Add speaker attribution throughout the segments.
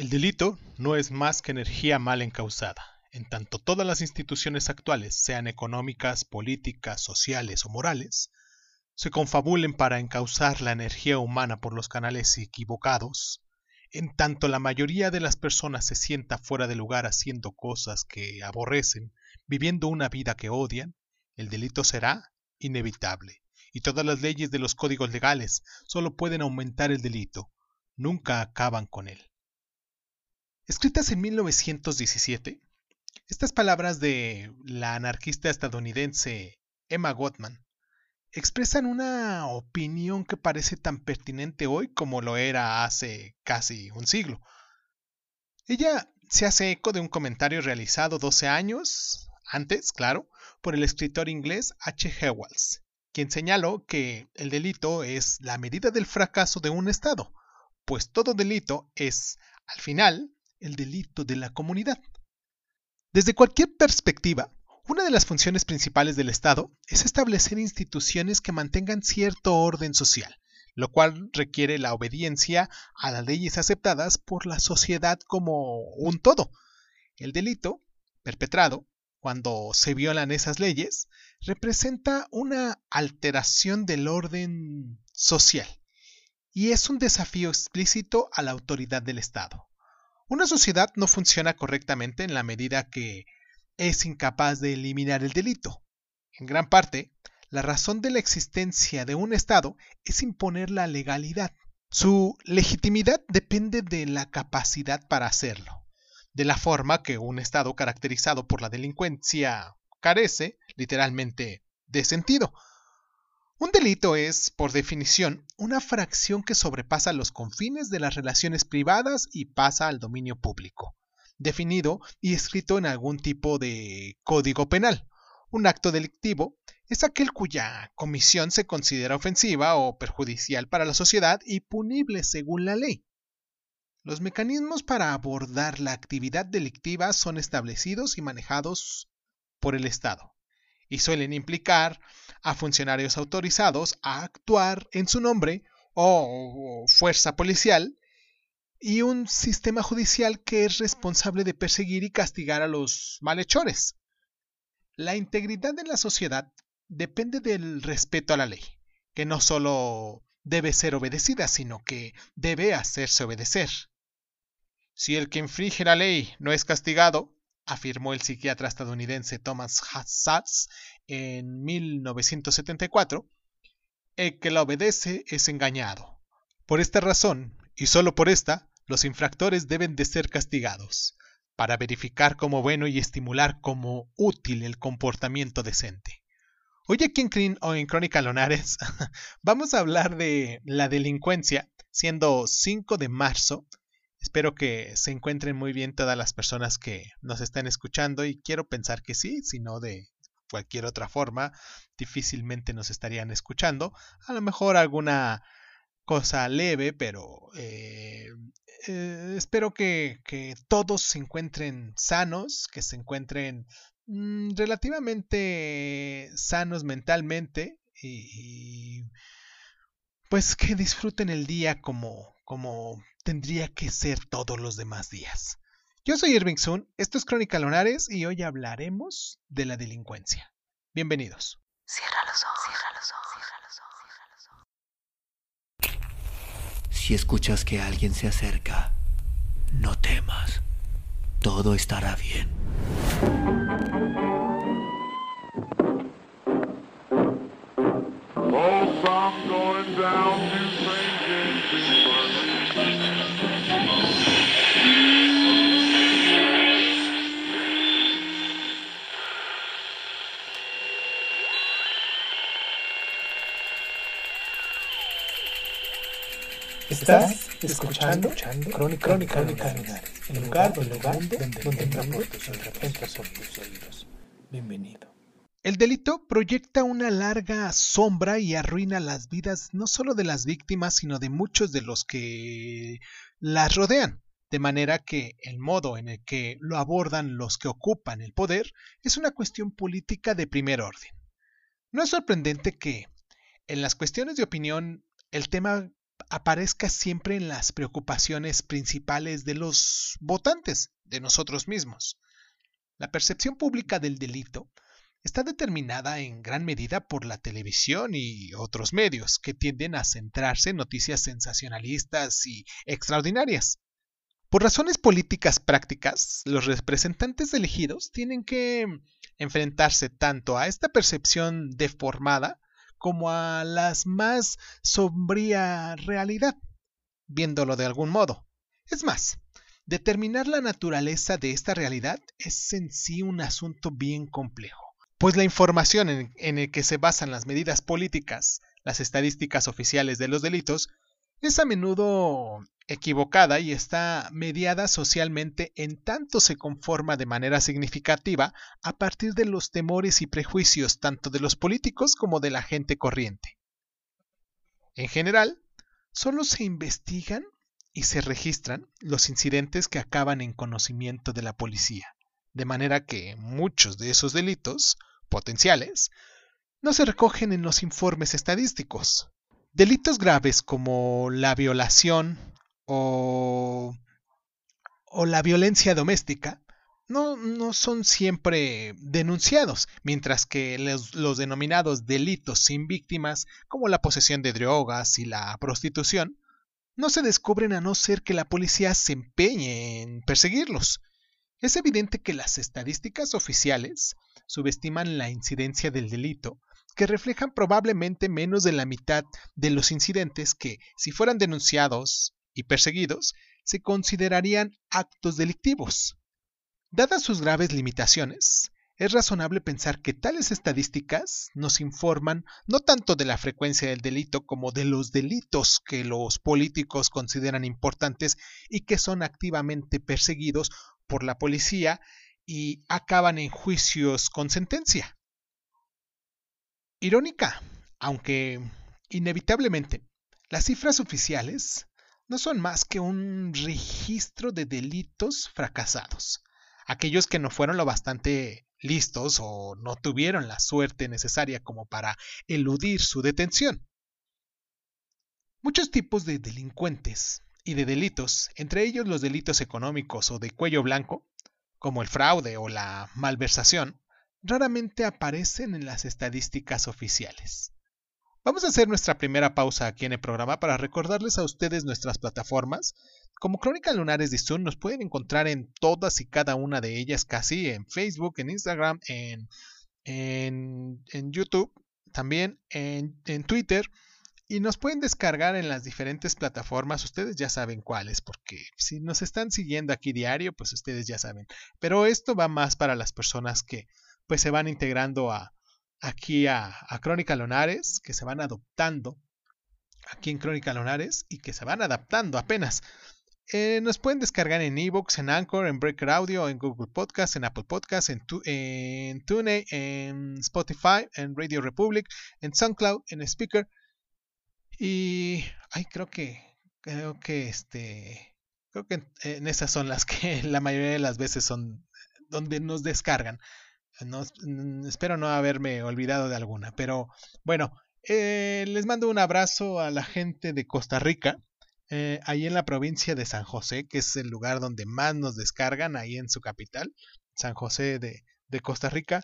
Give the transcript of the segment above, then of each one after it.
Speaker 1: El delito no es más que energía mal encausada, en tanto todas las instituciones actuales, sean económicas, políticas, sociales o morales, se confabulen para encauzar la energía humana por los canales equivocados, en tanto la mayoría de las personas se sienta fuera de lugar haciendo cosas que aborrecen, viviendo una vida que odian, el delito será inevitable, y todas las leyes de los códigos legales solo pueden aumentar el delito, nunca acaban con él. Escritas en 1917, estas palabras de la anarquista estadounidense Emma Gottman expresan una opinión que parece tan pertinente hoy como lo era hace casi un siglo. Ella se hace eco de un comentario realizado 12 años antes, claro, por el escritor inglés H. Hewells, quien señaló que el delito es la medida del fracaso de un Estado, pues todo delito es, al final, el delito de la comunidad. Desde cualquier perspectiva, una de las funciones principales del Estado es establecer instituciones que mantengan cierto orden social, lo cual requiere la obediencia a las leyes aceptadas por la sociedad como un todo. El delito, perpetrado, cuando se violan esas leyes, representa una alteración del orden social y es un desafío explícito a la autoridad del Estado. Una sociedad no funciona correctamente en la medida que es incapaz de eliminar el delito. En gran parte, la razón de la existencia de un Estado es imponer la legalidad. Su legitimidad depende de la capacidad para hacerlo, de la forma que un Estado caracterizado por la delincuencia carece, literalmente, de sentido. Un delito es, por definición, una fracción que sobrepasa los confines de las relaciones privadas y pasa al dominio público, definido y escrito en algún tipo de código penal. Un acto delictivo es aquel cuya comisión se considera ofensiva o perjudicial para la sociedad y punible según la ley. Los mecanismos para abordar la actividad delictiva son establecidos y manejados por el Estado y suelen implicar a funcionarios autorizados a actuar en su nombre o fuerza policial y un sistema judicial que es responsable de perseguir y castigar a los malhechores. La integridad de la sociedad depende del respeto a la ley, que no solo debe ser obedecida, sino que debe hacerse obedecer. Si el que infringe la ley no es castigado, afirmó el psiquiatra estadounidense Thomas Sachs en 1974, el que la obedece es engañado. Por esta razón, y solo por esta, los infractores deben de ser castigados, para verificar como bueno y estimular como útil el comportamiento decente. Hoy aquí en, en Crónica Lonares vamos a hablar de la delincuencia, siendo 5 de marzo Espero que se encuentren muy bien todas las personas que nos están escuchando y quiero pensar que sí, si no de cualquier otra forma, difícilmente nos estarían escuchando. A lo mejor alguna cosa leve, pero eh, eh, espero que, todos se encuentren sanos, que se encuentren mm, relativamente sanos mentalmente y, pues que disfruten el día como, como tendría que ser todos los demás días. Yo soy Irving Sun, esto es Crónica Lonares y hoy hablaremos de la delincuencia. Bienvenidos. Cierra los ojos, cierra los ojos,
Speaker 2: cierra los ojos. Si escuchas que alguien se acerca, no temas. Todo estará bien.
Speaker 3: Estás escuchando, escuchando Crónica, Crónica, Crónica el lugar, donde, donde, donde, donde tus oídos. Bienvenido.
Speaker 1: El delito proyecta una larga sombra y arruina las vidas no solo de las víctimas, sino de muchos de los que las rodean. De manera que el modo en el que lo abordan los que ocupan el poder es una cuestión política de primer orden. No es sorprendente que, en las cuestiones de opinión, el tema aparezca siempre en las preocupaciones principales de los votantes, de nosotros mismos. La percepción pública del delito está determinada en gran medida por la televisión y otros medios que tienden a centrarse en noticias sensacionalistas y extraordinarias. Por razones políticas prácticas, los representantes elegidos tienen que enfrentarse tanto a esta percepción deformada como a las más sombría realidad, viéndolo de algún modo. Es más, determinar la naturaleza de esta realidad es en sí un asunto bien complejo, pues la información en, en el que se basan las medidas políticas, las estadísticas oficiales de los delitos, es a menudo equivocada y está mediada socialmente en tanto se conforma de manera significativa a partir de los temores y prejuicios tanto de los políticos como de la gente corriente. En general, solo se investigan y se registran los incidentes que acaban en conocimiento de la policía, de manera que muchos de esos delitos potenciales no se recogen en los informes estadísticos. Delitos graves como la violación, o, la violencia doméstica no, no, son siempre denunciados, mientras que los, los, denominados delitos sin víctimas, como la posesión de drogas y la prostitución, no se descubren a no ser que la policía se empeñe en perseguirlos. Es evidente que las estadísticas oficiales subestiman la incidencia del delito, que reflejan probablemente menos de la mitad de los incidentes que, si fueran denunciados y perseguidos se considerarían actos delictivos. Dadas sus graves limitaciones, es razonable pensar que tales estadísticas nos informan no tanto de la frecuencia del delito como de los delitos que los políticos consideran importantes y que son activamente perseguidos por la policía y acaban en juicios con sentencia. Irónica, aunque inevitablemente, las cifras oficiales no son más que un registro de delitos fracasados. Aquellos que no fueron lo bastante listos o no tuvieron la suerte necesaria como para eludir su detención. Muchos tipos de delincuentes y de delitos, entre ellos los delitos económicos o de cuello blanco, como el fraude o la malversación, raramente aparecen en las estadísticas oficiales. Vamos a hacer nuestra primera pausa aquí en el programa para recordarles a ustedes nuestras plataformas. Como Crónica Lunares de Zoom nos pueden encontrar en todas y cada una de ellas casi, en Facebook, en Instagram, en, en, en YouTube, también en, en Twitter. Y nos pueden descargar en las diferentes plataformas, ustedes ya saben cuáles, porque si nos están siguiendo aquí diario, pues ustedes ya saben. Pero esto va más para las personas que pues se van integrando a, aquí a, Crónica Lonares, que se van adoptando aquí en Crónica Lonares y que se van adaptando apenas. Eh, nos pueden descargar en Evox, en Anchor, en Breaker Audio, en Google Podcast, en Apple Podcast, en, en TuneIn, en Spotify, en Radio Republic, en SoundCloud, en Speaker. Y ay, creo que creo que este creo que en esas son las que la mayoría de las veces son donde nos descargan. No, espero no haberme olvidado de alguna, pero bueno, eh, les mando un abrazo a la gente de Costa Rica, eh, ahí en la provincia de San José, que es el lugar donde más nos descargan, ahí en su capital, San José de, de Costa Rica,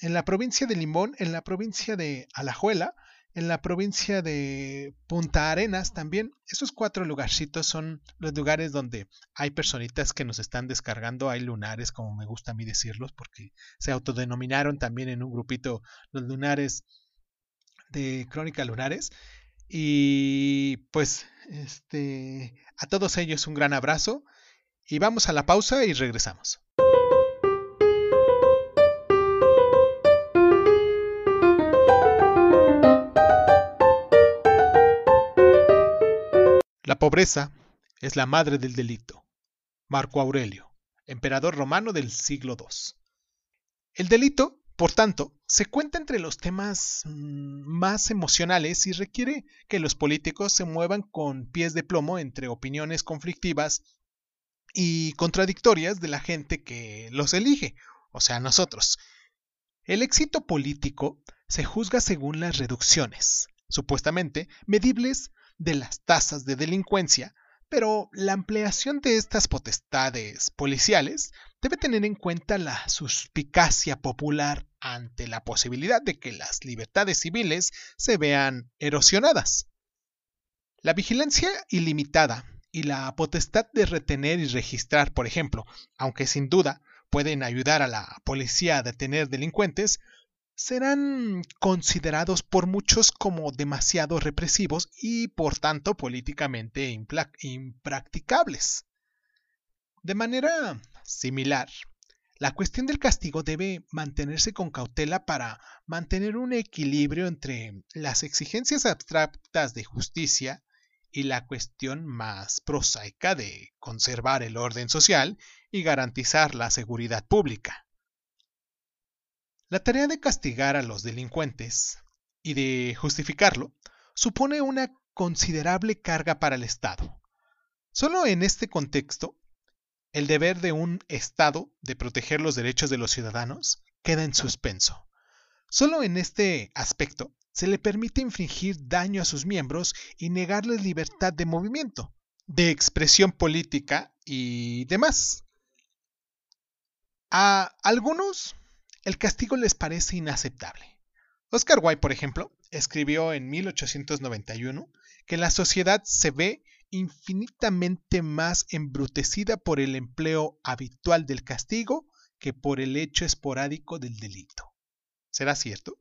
Speaker 1: en la provincia de Limón, en la provincia de Alajuela, en la provincia de Punta Arenas también. Esos cuatro lugarcitos son los lugares donde hay personitas que nos están descargando, hay lunares, como me gusta a mí decirlos, porque se autodenominaron también en un grupito los lunares de Crónica Lunares. Y pues, este, a todos ellos un gran abrazo y vamos a la pausa y regresamos. Pobreza es la madre del delito. Marco Aurelio, emperador romano del siglo II. El delito, por tanto, se cuenta entre los temas mm, más emocionales y requiere que los políticos se muevan con pies de plomo entre opiniones conflictivas y contradictorias de la gente que los elige, o sea, nosotros. El éxito político se juzga según las reducciones, supuestamente medibles de las tasas de delincuencia, pero la ampliación de estas potestades policiales debe tener en cuenta la suspicacia popular ante la posibilidad de que las libertades civiles se vean erosionadas. La vigilancia ilimitada y la potestad de retener y registrar, por ejemplo, aunque sin duda pueden ayudar a la policía a detener delincuentes, serán considerados por muchos como demasiado represivos y por tanto políticamente impracticables. De manera similar, la cuestión del castigo debe mantenerse con cautela para mantener un equilibrio entre las exigencias abstractas de justicia y la cuestión más prosaica de conservar el orden social y garantizar la seguridad pública. La tarea de castigar a los delincuentes y de justificarlo supone una considerable carga para el Estado. Solo en este contexto, el deber de un Estado de proteger los derechos de los ciudadanos queda en suspenso. Solo en este aspecto se le permite infligir daño a sus miembros y negarles libertad de movimiento, de expresión política y demás. A algunos el castigo les parece inaceptable. Oscar Wilde, por ejemplo, escribió en 1891 que la sociedad se ve infinitamente más embrutecida por el empleo habitual del castigo que por el hecho esporádico del delito. ¿Será cierto?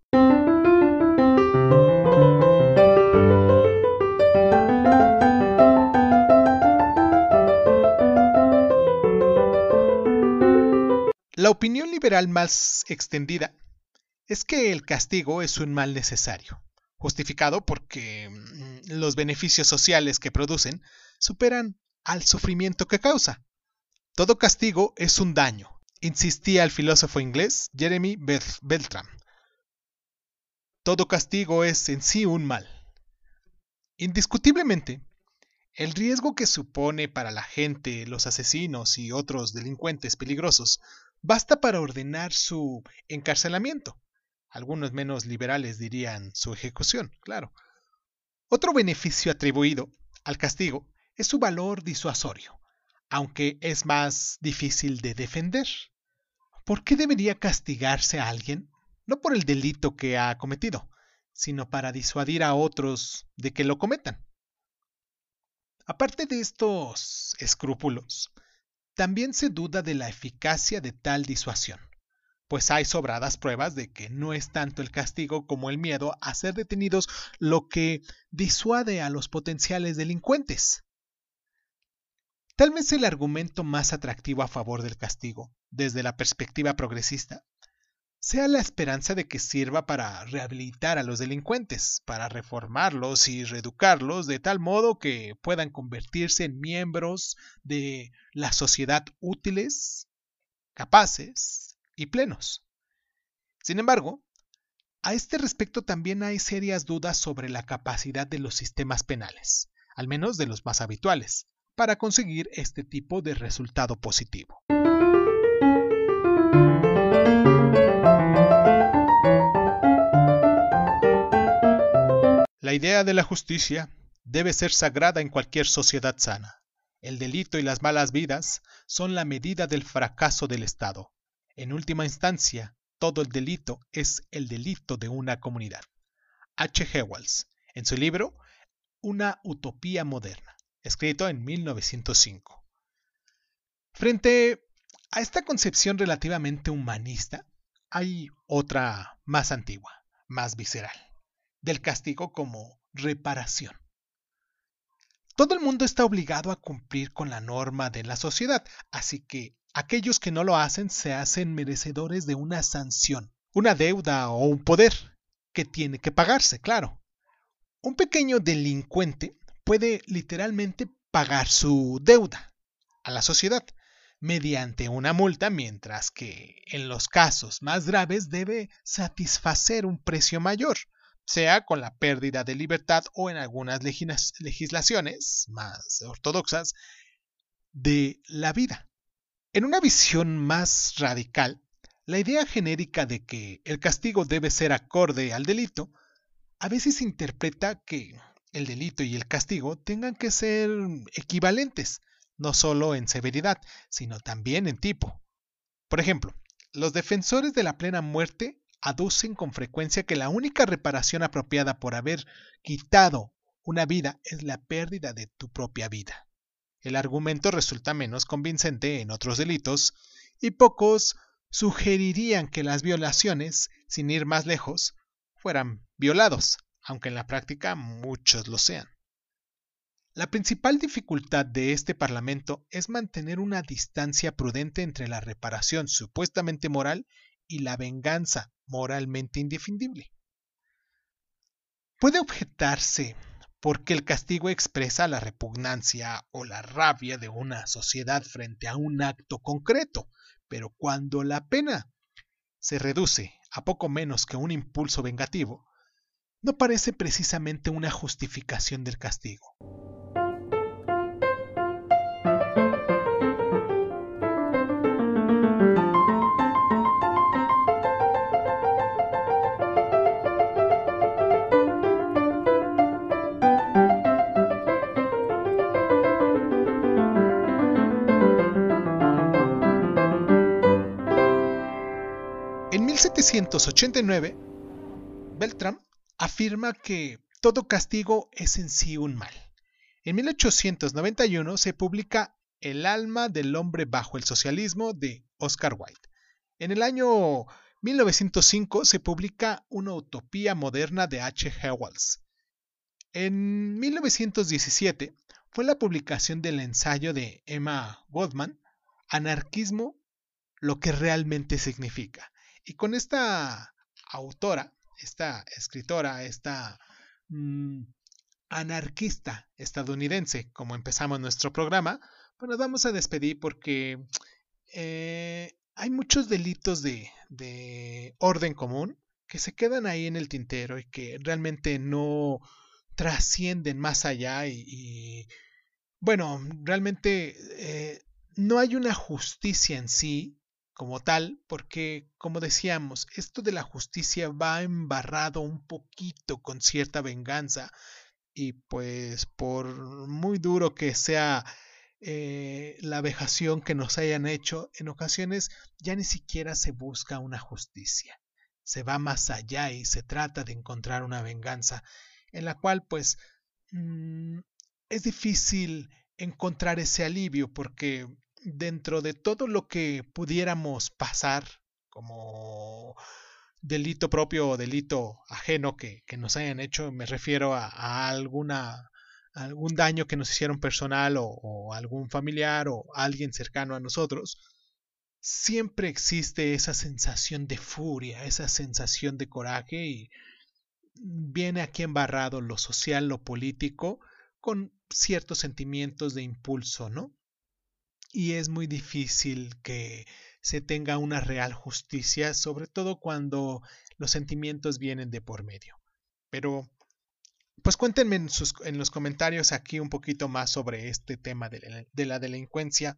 Speaker 1: Opinión liberal más extendida es que el castigo es un mal necesario, justificado porque mm, los beneficios sociales que producen superan al sufrimiento que causa. Todo castigo es un daño, insistía el filósofo inglés Jeremy Beltram. Todo castigo es en sí un mal. Indiscutiblemente, el riesgo que supone para la gente, los asesinos y otros delincuentes peligrosos basta para ordenar su encarcelamiento. Algunos menos liberales dirían su ejecución, claro. Otro beneficio atribuido al castigo es su valor disuasorio, aunque es más difícil de defender. ¿Por qué debería castigarse a alguien? No por el delito que ha cometido, sino para disuadir a otros de que lo cometan. Aparte de estos escrúpulos, también se duda de la eficacia de tal disuasión, pues hay sobradas pruebas de que no es tanto el castigo como el miedo a ser detenidos lo que disuade a los potenciales delincuentes. Tal vez el argumento más atractivo a favor del castigo, desde la perspectiva progresista, sea la esperanza de que sirva para rehabilitar a los delincuentes, para reformarlos y reeducarlos de tal modo que puedan convertirse en miembros de la sociedad útiles, capaces y plenos. Sin embargo, a este respecto también hay serias dudas sobre la capacidad de los sistemas penales, al menos de los más habituales, para conseguir este tipo de resultado positivo. La idea de la justicia debe ser sagrada en cualquier sociedad sana. El delito y las malas vidas son la medida del fracaso del Estado. En última instancia, todo el delito es el delito de una comunidad. H. Hewells, en su libro Una utopía moderna, escrito en 1905. Frente a esta concepción relativamente humanista, hay otra más antigua, más visceral del castigo como reparación. Todo el mundo está obligado a cumplir con la norma de la sociedad, así que aquellos que no lo hacen se hacen merecedores de una sanción, una deuda o un poder que tiene que pagarse, claro. Un pequeño delincuente puede literalmente pagar su deuda a la sociedad mediante una multa, mientras que en los casos más graves debe satisfacer un precio mayor, sea con la pérdida de libertad o en algunas legislaciones más ortodoxas de la vida. En una visión más radical, la idea genérica de que el castigo debe ser acorde al delito a veces interpreta que el delito y el castigo tengan que ser equivalentes, no solo en severidad, sino también en tipo. Por ejemplo, los defensores de la plena muerte aducen con frecuencia que la única reparación apropiada por haber quitado una vida es la pérdida de tu propia vida. El argumento resulta menos convincente en otros delitos y pocos sugerirían que las violaciones, sin ir más lejos, fueran violados, aunque en la práctica muchos lo sean. La principal dificultad de este Parlamento es mantener una distancia prudente entre la reparación supuestamente moral y la venganza moralmente indefendible. Puede objetarse porque el castigo expresa la repugnancia o la rabia de una sociedad frente a un acto concreto, pero cuando la pena se reduce a poco menos que un impulso vengativo, no parece precisamente una justificación del castigo. 1789, Beltram afirma que todo castigo es en sí un mal. En 1891 se publica El alma del hombre bajo el socialismo de Oscar Wilde. En el año 1905 se publica Una utopía moderna de H. G. Wells. En 1917 fue la publicación del ensayo de Emma Goldman, Anarquismo, lo que realmente significa. Y con esta autora esta escritora, esta mm, anarquista estadounidense, como empezamos nuestro programa, pues nos vamos a despedir porque eh, hay muchos delitos de, de orden común que se quedan ahí en el tintero y que realmente no trascienden más allá y, bueno, realmente eh, no hay una justicia en sí como tal, porque, como decíamos, esto de la justicia va embarrado un poquito con cierta venganza y pues por muy duro que sea eh, la vejación que nos hayan hecho, en ocasiones ya ni siquiera se busca una justicia. Se va más allá y se trata de encontrar una venganza en la cual pues mm, es difícil encontrar ese alivio porque dentro de todo lo que pudiéramos pasar como delito propio o delito ajeno que, nos hayan hecho, me refiero a, alguna algún daño que nos hicieron personal o, o, algún familiar o alguien cercano a nosotros, siempre existe esa sensación de furia, esa sensación de coraje y viene aquí embarrado lo social, lo político, con ciertos sentimientos de impulso, ¿no? Y es muy difícil que se tenga una real justicia, sobre todo cuando los sentimientos vienen de por medio. Pero, pues cuéntenme en, los comentarios aquí un poquito más sobre este tema de la, delincuencia,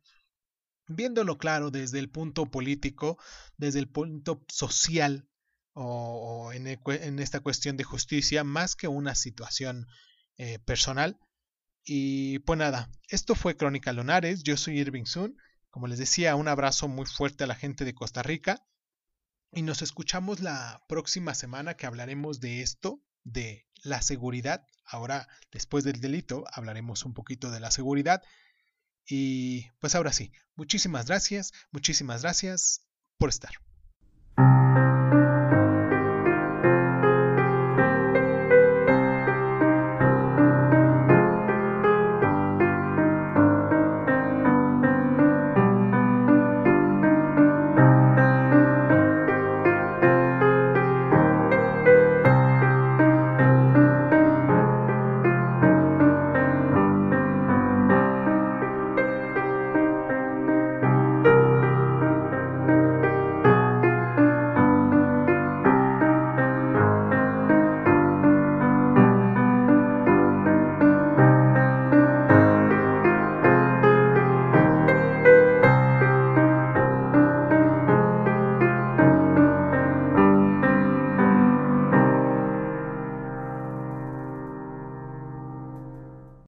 Speaker 1: viéndolo claro desde el punto político, desde el punto social o, en, en, esta cuestión de justicia, más que una situación eh, personal. Y pues nada, esto fue Crónica Lonares, yo soy Irving Sun, como les decía, un abrazo muy fuerte a la gente de Costa Rica y nos escuchamos la próxima semana que hablaremos de esto, de la seguridad. Ahora, después del delito, hablaremos un poquito de la seguridad. Y pues ahora sí, muchísimas gracias, muchísimas gracias por estar.